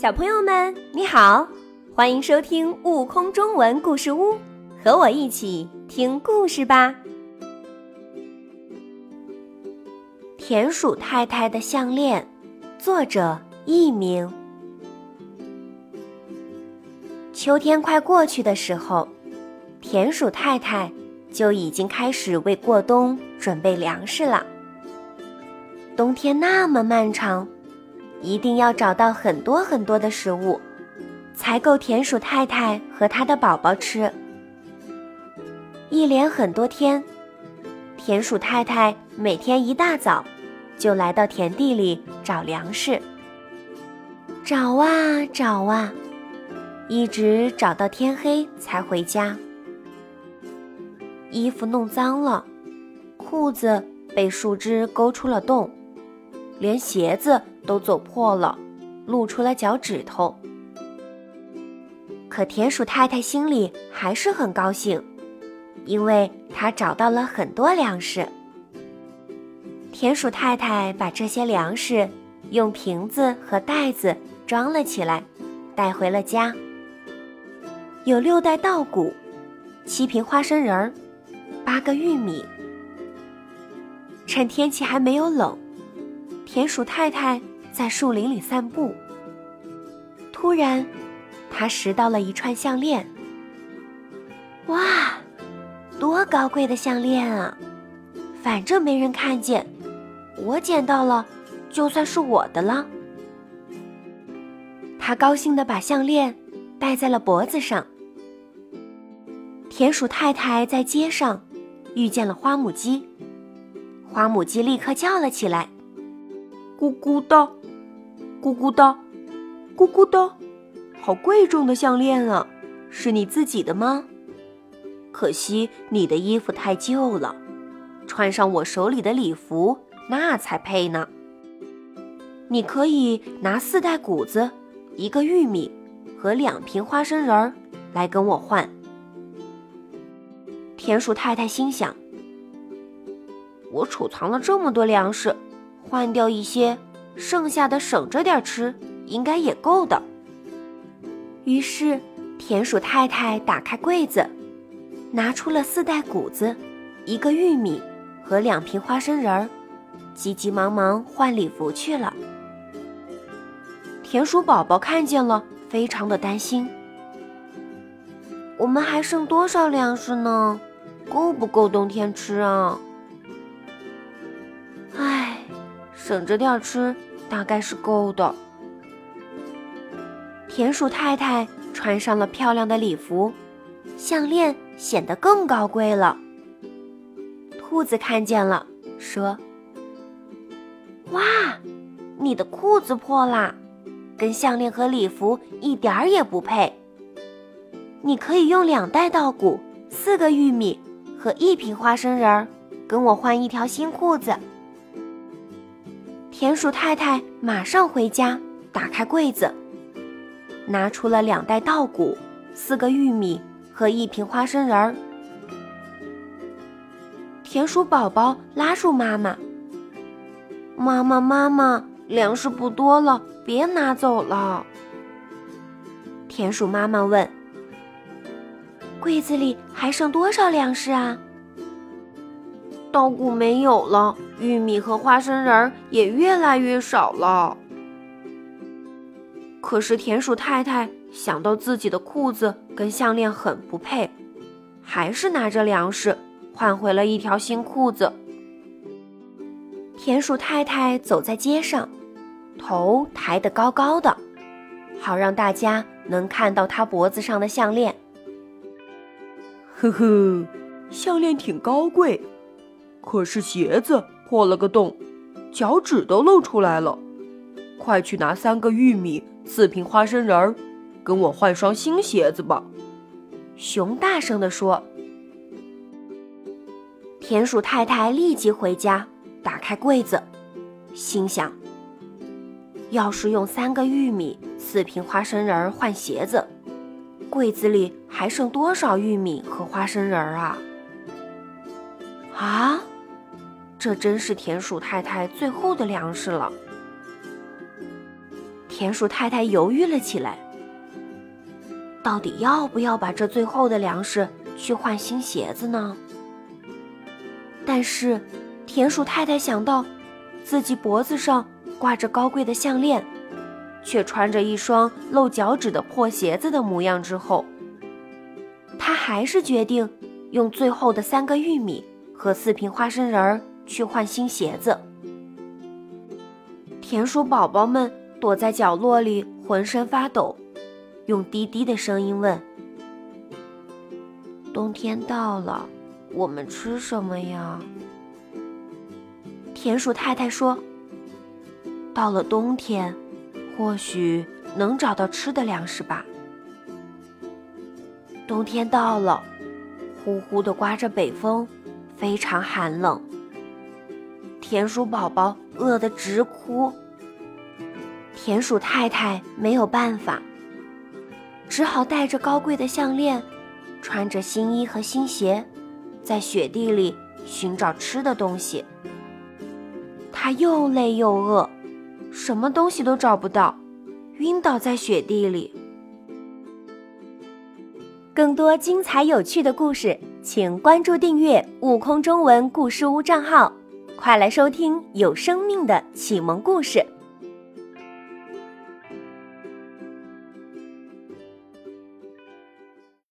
小朋友们，你好，欢迎收听《悟空中文故事屋》，和我一起听故事吧。田鼠太太的项链，作者佚名。秋天快过去的时候，田鼠太太就已经开始为过冬准备粮食了。冬天那么漫长。一定要找到很多很多的食物，才够田鼠太太和她的宝宝吃。一连很多天，田鼠太太每天一大早就来到田地里找粮食，找啊找啊，一直找到天黑才回家。衣服弄脏了，裤子被树枝勾出了洞。连鞋子都走破了，露出了脚趾头。可田鼠太太心里还是很高兴，因为她找到了很多粮食。田鼠太太把这些粮食用瓶子和袋子装了起来，带回了家。有六袋稻谷，七瓶花生仁儿，八个玉米。趁天气还没有冷。田鼠太太在树林里散步。突然，他拾到了一串项链。哇，多高贵的项链啊！反正没人看见，我捡到了，就算是我的了。他高兴地把项链戴在了脖子上。田鼠太太在街上遇见了花母鸡，花母鸡立刻叫了起来。咕咕的，咕咕的，咕咕的，好贵重的项链啊！是你自己的吗？可惜你的衣服太旧了，穿上我手里的礼服那才配呢。你可以拿四袋谷子、一个玉米和两瓶花生仁儿来跟我换。田鼠太太心想：我储藏了这么多粮食。换掉一些，剩下的省着点吃，应该也够的。于是，田鼠太太打开柜子，拿出了四袋谷子、一个玉米和两瓶花生仁儿，急急忙忙换礼服去了。田鼠宝宝看见了，非常的担心：“我们还剩多少粮食呢？够不够冬天吃啊？”唉省着点吃，大概是够的。田鼠太太穿上了漂亮的礼服，项链显得更高贵了。兔子看见了，说：“哇，你的裤子破啦，跟项链和礼服一点儿也不配。你可以用两袋稻谷、四个玉米和一瓶花生仁儿，跟我换一条新裤子。”田鼠太太马上回家，打开柜子，拿出了两袋稻谷、四个玉米和一瓶花生仁儿。田鼠宝宝拉住妈妈：“妈妈，妈妈，粮食不多了，别拿走了。”田鼠妈妈问：“柜子里还剩多少粮食啊？”稻谷没有了，玉米和花生仁也越来越少了。可是田鼠太太想到自己的裤子跟项链很不配，还是拿着粮食换回了一条新裤子。田鼠太太走在街上，头抬得高高的，好让大家能看到她脖子上的项链。呵呵，项链挺高贵。可是鞋子破了个洞，脚趾都露出来了。快去拿三个玉米、四瓶花生仁儿，跟我换双新鞋子吧！熊大声地说。田鼠太太立即回家，打开柜子，心想：要是用三个玉米、四瓶花生仁儿换鞋子，柜子里还剩多少玉米和花生仁儿啊？啊！这真是田鼠太太最后的粮食了。田鼠太太犹豫了起来，到底要不要把这最后的粮食去换新鞋子呢？但是，田鼠太太想到自己脖子上挂着高贵的项链，却穿着一双露脚趾的破鞋子的模样之后，她还是决定用最后的三个玉米和四瓶花生仁儿去换新鞋子。田鼠宝宝们躲在角落里，浑身发抖，用低低的声音问：“冬天到了，我们吃什么呀？”田鼠太太说：“到了冬天，或许能找到吃的粮食吧。”冬天到了，呼呼的刮着北风，非常寒冷。田鼠宝宝饿得直哭，田鼠太太没有办法，只好带着高贵的项链，穿着新衣和新鞋，在雪地里寻找吃的东西。他又累又饿，什么东西都找不到，晕倒在雪地里。更多精彩有趣的故事，请关注订阅“悟空中文故事屋”账号。快来收听有生命的启蒙故事。